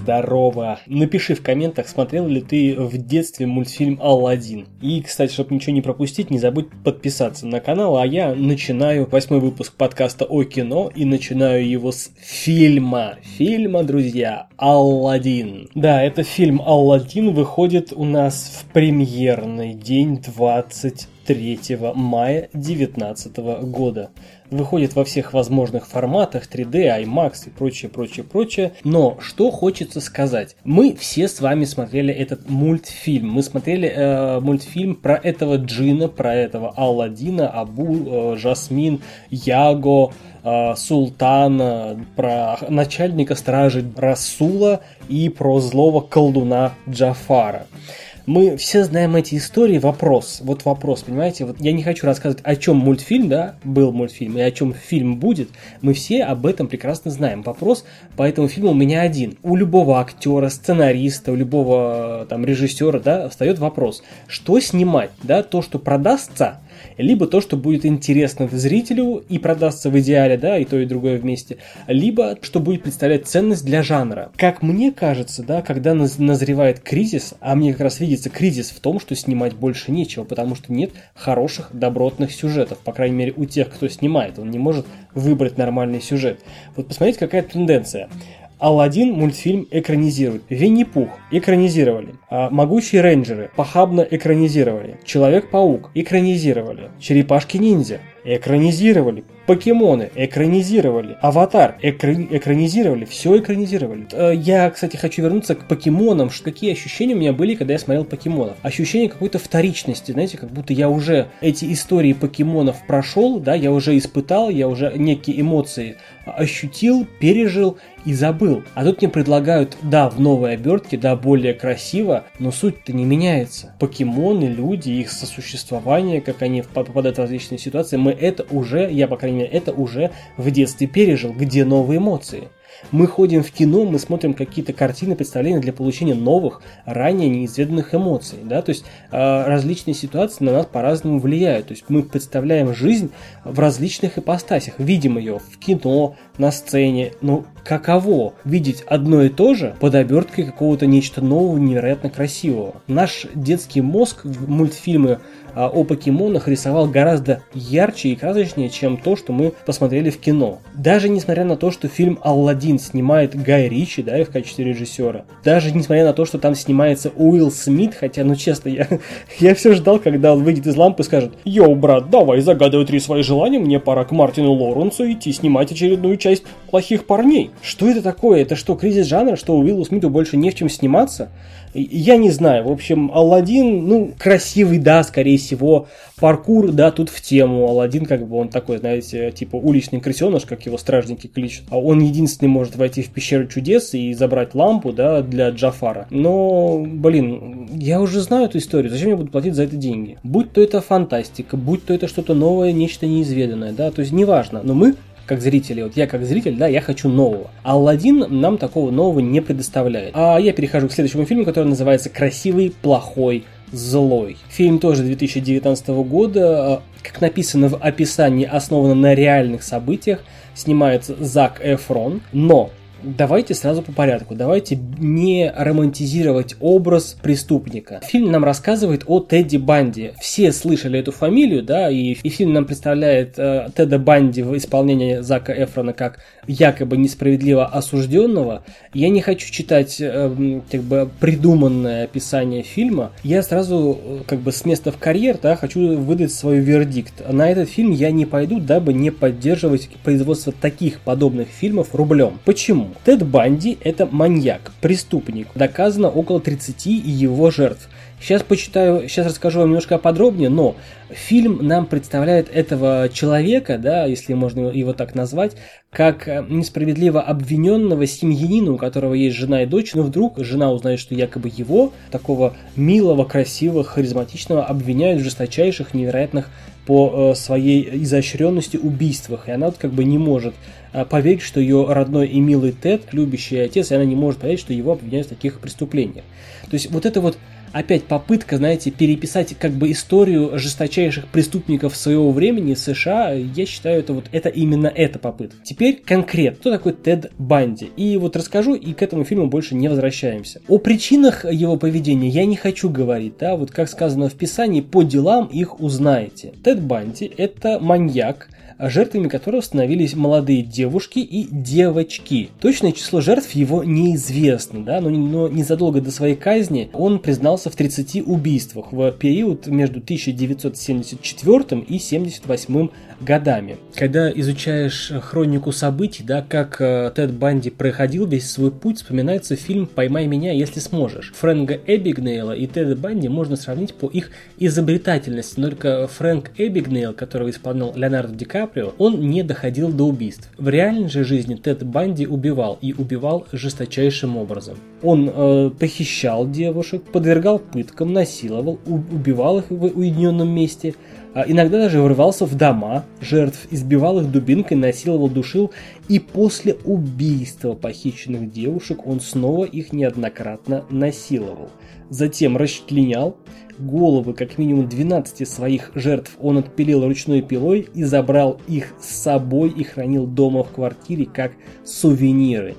здорово! Напиши в комментах, смотрел ли ты в детстве мультфильм «Алладин». И, кстати, чтобы ничего не пропустить, не забудь подписаться на канал, а я начинаю восьмой выпуск подкаста о кино и начинаю его с фильма. Фильма, друзья, «Алладин». Да, это фильм «Алладин» выходит у нас в премьерный день 23 мая 2019 года выходит во всех возможных форматах 3D, IMAX и прочее, прочее, прочее. Но что хочется сказать? Мы все с вами смотрели этот мультфильм. Мы смотрели э, мультфильм про этого Джина, про этого Алладина, Абу, э, Жасмин, Яго, э, Султана, про начальника стражи Расула и про злого колдуна Джафара мы все знаем эти истории. Вопрос, вот вопрос, понимаете? Вот я не хочу рассказывать, о чем мультфильм, да, был мультфильм, и о чем фильм будет. Мы все об этом прекрасно знаем. Вопрос по этому фильму у меня один. У любого актера, сценариста, у любого там режиссера, да, встает вопрос, что снимать, да, то, что продастся, либо то, что будет интересно зрителю и продастся в идеале, да, и то, и другое вместе, либо что будет представлять ценность для жанра. Как мне кажется, да, когда назревает кризис, а мне как раз видится кризис в том, что снимать больше нечего, потому что нет хороших, добротных сюжетов, по крайней мере, у тех, кто снимает, он не может выбрать нормальный сюжет. Вот посмотрите, какая тенденция. Алладин мультфильм экранизируют. Винни-Пух экранизировали. А Могучие рейнджеры похабно экранизировали. Человек-паук экранизировали. Черепашки-ниндзя экранизировали. Покемоны экранизировали. Аватар экра- экранизировали. Все экранизировали. Э, я, кстати, хочу вернуться к покемонам. Какие ощущения у меня были, когда я смотрел покемонов? Ощущение какой-то вторичности, знаете, как будто я уже эти истории покемонов прошел, да, я уже испытал, я уже некие эмоции ощутил, пережил и забыл. А тут мне предлагают, да, в новой обертке, да, более красиво, но суть-то не меняется. Покемоны, люди, их сосуществование, как они попадают в различные ситуации, мы это уже, я, по крайней мере, это уже в детстве пережил. Где новые эмоции? Мы ходим в кино, мы смотрим какие-то картины, представления для получения новых, ранее неизведанных эмоций. Да? То есть э, различные ситуации на нас по-разному влияют. То есть мы представляем жизнь в различных ипостасях. Видим ее в кино, на сцене. Но каково видеть одно и то же под оберткой какого-то нечто нового, невероятно красивого? Наш детский мозг в мультфильмы о покемонах рисовал гораздо ярче и красочнее, чем то, что мы посмотрели в кино. Даже несмотря на то, что фильм «Алладин» снимает Гай Ричи, да, в качестве режиссера, даже несмотря на то, что там снимается Уилл Смит, хотя, ну честно, я, я все ждал, когда он выйдет из лампы и скажет «Йоу, брат, давай загадывай три свои желания, мне пора к Мартину Лоренсу идти снимать очередную часть плохих парней». Что это такое? Это что, кризис жанра, что Уиллу Смиту больше не в чем сниматься? Я не знаю, в общем, Алладин, ну, красивый, да, скорее всего, паркур, да, тут в тему. Алладин, как бы, он такой, знаете, типа уличный крысеныш, как его стражники кличут. А он единственный может войти в пещеру чудес и забрать лампу, да, для Джафара. Но, блин, я уже знаю эту историю, зачем я буду платить за это деньги? Будь то это фантастика, будь то это что-то новое, нечто неизведанное, да, то есть неважно, но мы как зрители, вот я как зритель, да, я хочу нового. Алладин нам такого нового не предоставляет. А я перехожу к следующему фильму, который называется «Красивый, плохой, злой». Фильм тоже 2019 года, а, как написано в описании, основан на реальных событиях, снимается Зак Эфрон, но Давайте сразу по порядку. Давайте не романтизировать образ преступника. Фильм нам рассказывает о Тедди Банди. Все слышали эту фамилию, да, и, и фильм нам представляет э, Теда Банди в исполнении Зака Эфрона как якобы несправедливо осужденного. Я не хочу читать э, как бы придуманное описание фильма. Я сразу э, как бы с места в карьер, да, хочу выдать свой вердикт. На этот фильм я не пойду, дабы не поддерживать производство таких подобных фильмов рублем. Почему? Тед Банди – это маньяк, преступник. Доказано около 30 его жертв. Сейчас почитаю, сейчас расскажу вам немножко подробнее, но фильм нам представляет этого человека, да, если можно его так назвать, как э, несправедливо обвиненного семьянина, у которого есть жена и дочь, но вдруг жена узнает, что якобы его, такого милого, красивого, харизматичного, обвиняют в жесточайших, невероятных по э, своей изощренности убийствах, и она вот как бы не может э, поверить, что ее родной и милый Тед, любящий отец, и она не может поверить, что его обвиняют в таких преступлениях. То есть вот это вот опять попытка, знаете, переписать как бы историю жесточайших преступников своего времени США. Я считаю, это вот это именно эта попытка. Теперь конкретно, кто такой Тед Банди? И вот расскажу, и к этому фильму больше не возвращаемся. О причинах его поведения я не хочу говорить, да, вот как сказано в Писании, по делам их узнаете. Тед Банди это маньяк, жертвами которого становились молодые девушки и девочки. Точное число жертв его неизвестно, да, но, но незадолго до своей казни он признался в 30 убийствах в период между 1974 и 1978 годами. Когда изучаешь хронику событий, да, как э, Тед Банди проходил весь свой путь, вспоминается фильм «Поймай меня, если сможешь». Фрэнка Эбигнейла и Теда Банди можно сравнить по их изобретательности, но только Фрэнк Эбигнейл, которого исполнял Леонардо Ди Каприо, он не доходил до убийств. В реальной же жизни Тед Банди убивал и убивал жесточайшим образом. Он э, похищал девушек, подвергал пыткам, насиловал, убивал их в уединенном месте – а иногда даже врывался в дома жертв, избивал их дубинкой, насиловал, душил, и после убийства похищенных девушек он снова их неоднократно насиловал. Затем расчленял, головы как минимум 12 своих жертв он отпилил ручной пилой и забрал их с собой и хранил дома в квартире как сувениры.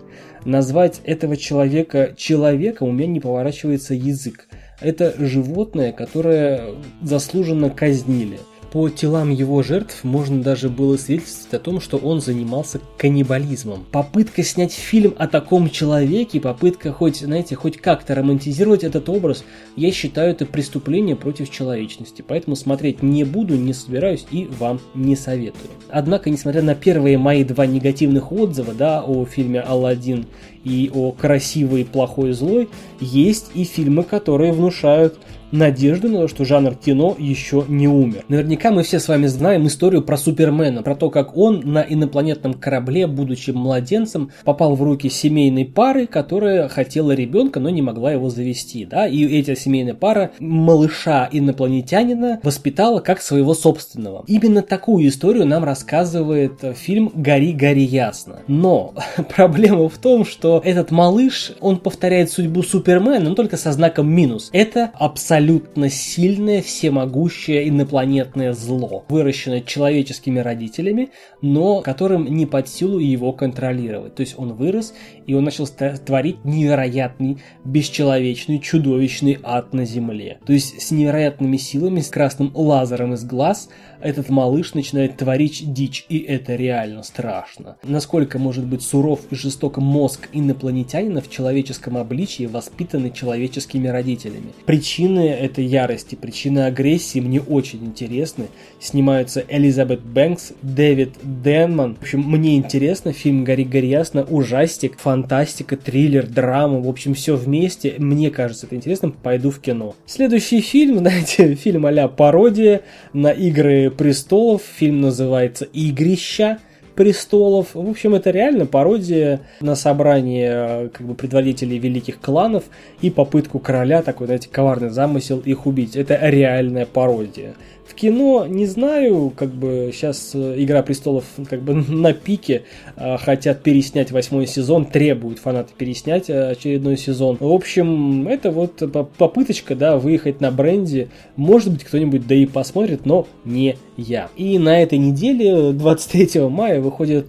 Назвать этого человека человеком у меня не поворачивается язык. Это животное, которое заслуженно казнили – по телам его жертв можно даже было свидетельствовать о том, что он занимался каннибализмом. Попытка снять фильм о таком человеке, попытка хоть, знаете, хоть как-то романтизировать этот образ, я считаю это преступление против человечности. Поэтому смотреть не буду, не собираюсь и вам не советую. Однако, несмотря на первые мои два негативных отзыва да, о фильме «Алладин» и о «Красивый, плохой, злой», есть и фильмы, которые внушают надежду на то, что жанр кино еще не умер. Наверняка мы все с вами знаем историю про Супермена, про то, как он на инопланетном корабле, будучи младенцем, попал в руки семейной пары, которая хотела ребенка, но не могла его завести. Да? И эта семейная пара малыша инопланетянина воспитала как своего собственного. Именно такую историю нам рассказывает фильм «Гори, гори ясно». Но проблема в том, что этот малыш, он повторяет судьбу Супермена, но только со знаком минус. Это абсолютно абсолютно сильное, всемогущее инопланетное зло, выращенное человеческими родителями, но которым не под силу его контролировать. То есть он вырос, и он начал творить невероятный, бесчеловечный, чудовищный ад на Земле. То есть с невероятными силами, с красным лазером из глаз – этот малыш начинает творить дичь, и это реально страшно. Насколько может быть суров и жесток мозг инопланетянина в человеческом обличии, воспитанный человеческими родителями. Причины этой ярости, причины агрессии мне очень интересны. Снимаются Элизабет Бэнкс, Дэвид Денман. В общем, мне интересно. Фильм «Гори, гори ясно», ужастик, фантастика, триллер, драма. В общем, все вместе. Мне кажется это интересным. Пойду в кино. Следующий фильм, знаете, фильм а пародия на игры престолов. Фильм называется «Игрища» престолов. В общем, это реально пародия на собрание как бы предводителей великих кланов и попытку короля, такой, знаете, коварный замысел их убить. Это реальная пародия. В кино не знаю, как бы сейчас э, Игра престолов как бы на пике, э, хотят переснять восьмой сезон, требуют фанаты переснять э, очередной сезон. В общем, это вот попыточка, да, выехать на бренде. Может быть, кто-нибудь да и посмотрит, но не я. И на этой неделе, 23 мая, выходит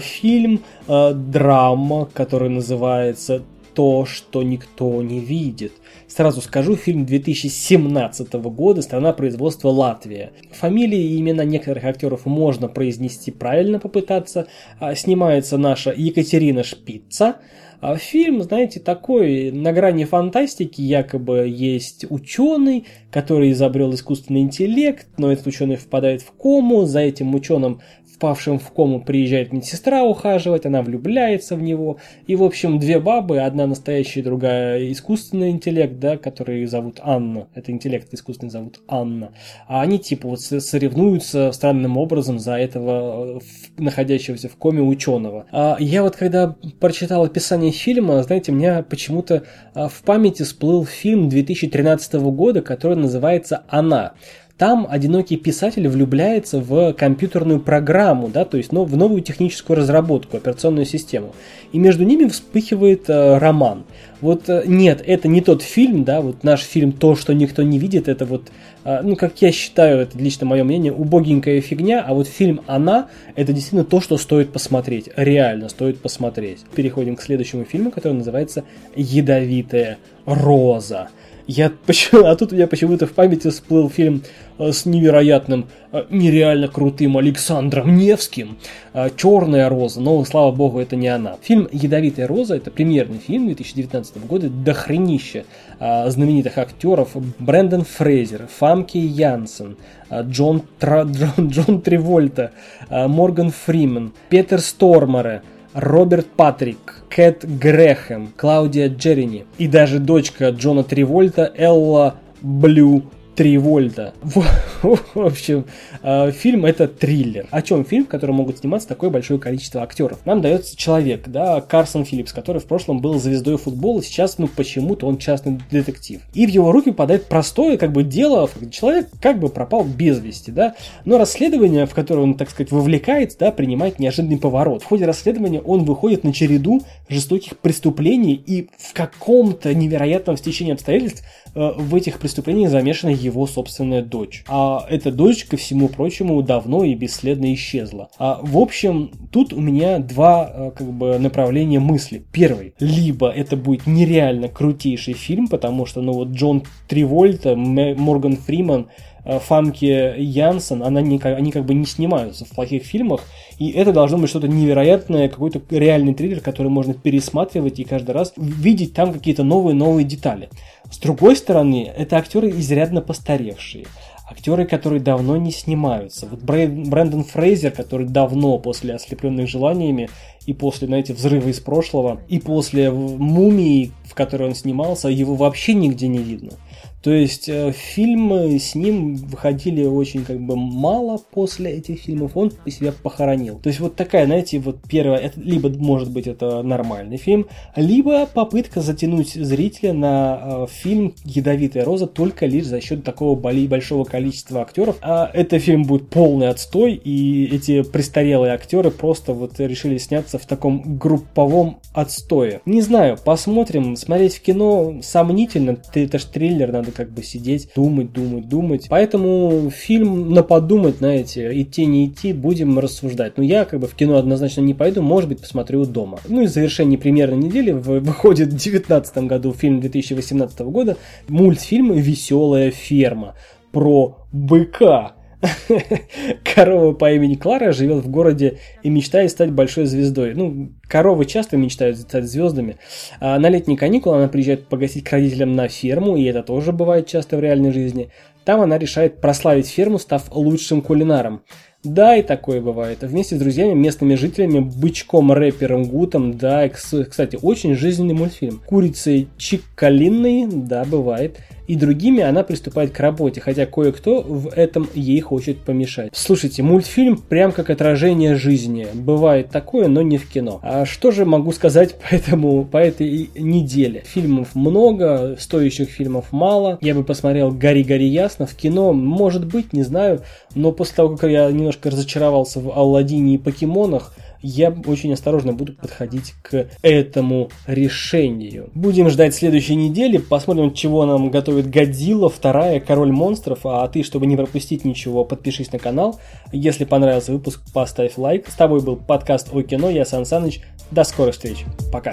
фильм, драма, который называется «То, что никто не видит». Сразу скажу, фильм 2017 года, страна производства Латвия. Фамилии и имена некоторых актеров можно произнести правильно попытаться. А, снимается наша Екатерина Шпица. А фильм, знаете, такой на грани фантастики, якобы есть ученый, который изобрел искусственный интеллект, но этот ученый впадает в кому, за этим ученым впавшим в кому приезжает медсестра ухаживать, она влюбляется в него. И, в общем, две бабы, одна настоящая, другая искусственный интеллект, да, который зовут Анна. Это интеллект искусственный зовут Анна. А они, типа, вот соревнуются странным образом за этого находящегося в коме ученого. А я вот, когда прочитал описание фильма, знаете, у меня почему-то а, в памяти всплыл фильм 2013 года, который называется «Она». Там одинокий писатель влюбляется в компьютерную программу, да, то есть ну, в новую техническую разработку, операционную систему. И между ними вспыхивает э, роман. Вот э, нет, это не тот фильм, да, вот наш фильм «То, что никто не видит», это вот, э, ну, как я считаю, это лично мое мнение, убогенькая фигня, а вот фильм «Она» это действительно то, что стоит посмотреть, реально стоит посмотреть. Переходим к следующему фильму, который называется «Ядовитая роза». Я почему, а тут у меня почему-то в памяти всплыл фильм с невероятным, э, нереально крутым Александром Невским. Э, «Черная роза», но, слава богу, это не она. Фильм «Ядовитая роза» — это премьерный фильм 2019 года, дохренища знаменитых актеров Брэндон Фрейзер, Фамки Янсен, Джон, Тра, Джон, Джон Тревольта, Морган Фримен, Петер Стормаре, Роберт Патрик, Кэт Грэхэм, Клаудия Джерини и даже дочка Джона Тривольта Элла Блю 3 вольта. В, общем, э, фильм это триллер. О чем фильм, в котором могут сниматься такое большое количество актеров? Нам дается человек, да, Карсон Филлипс, который в прошлом был звездой футбола, сейчас, ну, почему-то он частный детектив. И в его руки попадает простое, как бы, дело, человек как бы пропал без вести, да, но расследование, в которое он, так сказать, вовлекается, да, принимает неожиданный поворот. В ходе расследования он выходит на череду жестоких преступлений, и в каком-то невероятном стечении обстоятельств э, в этих преступлениях замешана его его собственная дочь. А эта дочь, ко всему прочему, давно и бесследно исчезла. А, в общем, тут у меня два э, как бы направления мысли. Первый. Либо это будет нереально крутейший фильм, потому что, ну вот Джон Тривольта, Морган Фриман, Фамки Янсен, она не, они как бы не снимаются в плохих фильмах, и это должно быть что-то невероятное, какой-то реальный триллер, который можно пересматривать и каждый раз видеть там какие-то новые-новые детали. С другой стороны, это актеры изрядно постаревшие. Актеры, которые давно не снимаются. Вот Брэндон Фрейзер, который давно после «Ослепленных желаниями» и после, знаете, взрыва из прошлого, и после «Мумии», в которой он снимался, его вообще нигде не видно. То есть э, фильмы с ним выходили очень как бы мало после этих фильмов, он себя похоронил. То есть вот такая, знаете, вот первая, это, либо может быть это нормальный фильм, либо попытка затянуть зрителя на э, фильм «Ядовитая роза» только лишь за счет такого большого количества актеров. А этот фильм будет полный отстой, и эти престарелые актеры просто вот решили сняться в таком групповом отстое. Не знаю, посмотрим, смотреть в кино сомнительно, это же триллер, надо надо как бы сидеть, думать, думать, думать. Поэтому фильм на подумать, знаете, идти, не идти, будем рассуждать. Но я как бы в кино однозначно не пойду, может быть, посмотрю дома. Ну и в завершении примерно недели выходит в 2019 году фильм 2018 года мультфильм «Веселая ферма» про быка, Корова по имени Клара живет в городе и мечтает стать большой звездой. Ну, коровы часто мечтают стать звездами. А на летние каникулы она приезжает погостить к родителям на ферму, и это тоже бывает часто в реальной жизни. Там она решает прославить ферму, став лучшим кулинаром. Да, и такое бывает. Вместе с друзьями, местными жителями, бычком, рэпером, гутом, да, кстати, очень жизненный мультфильм. Курицей Чиккалинной, да, бывает и другими она приступает к работе, хотя кое-кто в этом ей хочет помешать. Слушайте, мультфильм прям как отражение жизни. Бывает такое, но не в кино. А что же могу сказать по, этому, по этой неделе? Фильмов много, стоящих фильмов мало. Я бы посмотрел «Гори-гори ясно» в кино, может быть, не знаю, но после того, как я немножко разочаровался в Алладине и покемонах, я очень осторожно буду подходить к этому решению. Будем ждать следующей недели, посмотрим, чего нам готовит Годзилла, вторая, Король монстров, а ты, чтобы не пропустить ничего, подпишись на канал. Если понравился выпуск, поставь лайк. С тобой был подкаст о кино, я Сан Саныч. До скорых встреч. Пока.